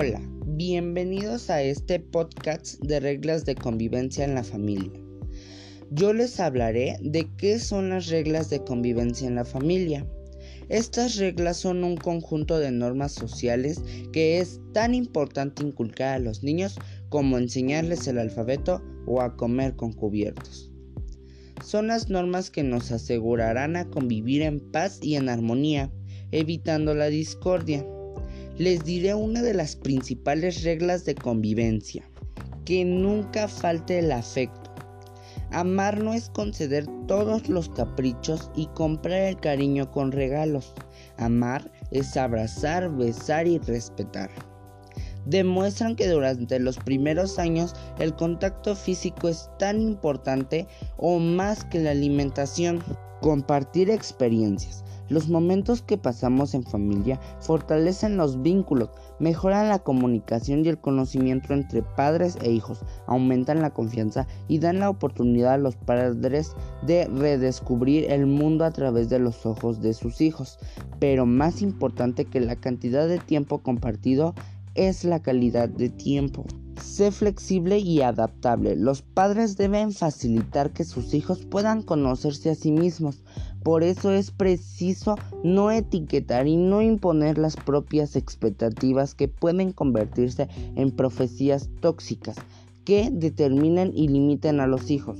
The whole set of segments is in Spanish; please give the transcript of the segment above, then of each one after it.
Hola, bienvenidos a este podcast de reglas de convivencia en la familia. Yo les hablaré de qué son las reglas de convivencia en la familia. Estas reglas son un conjunto de normas sociales que es tan importante inculcar a los niños como enseñarles el alfabeto o a comer con cubiertos. Son las normas que nos asegurarán a convivir en paz y en armonía, evitando la discordia les diré una de las principales reglas de convivencia, que nunca falte el afecto. Amar no es conceder todos los caprichos y comprar el cariño con regalos. Amar es abrazar, besar y respetar. Demuestran que durante los primeros años el contacto físico es tan importante o más que la alimentación. Compartir experiencias, los momentos que pasamos en familia fortalecen los vínculos, mejoran la comunicación y el conocimiento entre padres e hijos, aumentan la confianza y dan la oportunidad a los padres de redescubrir el mundo a través de los ojos de sus hijos. Pero más importante que la cantidad de tiempo compartido es la calidad de tiempo. Sé flexible y adaptable. Los padres deben facilitar que sus hijos puedan conocerse a sí mismos. Por eso es preciso no etiquetar y no imponer las propias expectativas que pueden convertirse en profecías tóxicas que determinen y limiten a los hijos.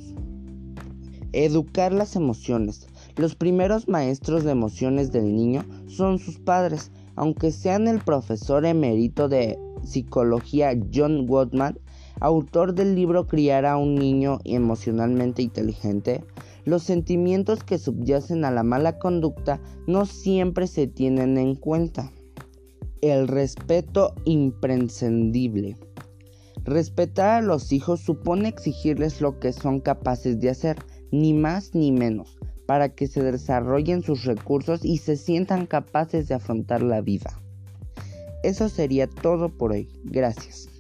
Educar las emociones. Los primeros maestros de emociones del niño son sus padres, aunque sean el profesor emérito de psicología John Gottman, autor del libro Criar a un niño emocionalmente inteligente, los sentimientos que subyacen a la mala conducta no siempre se tienen en cuenta. El respeto imprescindible. Respetar a los hijos supone exigirles lo que son capaces de hacer, ni más ni menos, para que se desarrollen sus recursos y se sientan capaces de afrontar la vida. Eso sería todo por hoy. Gracias.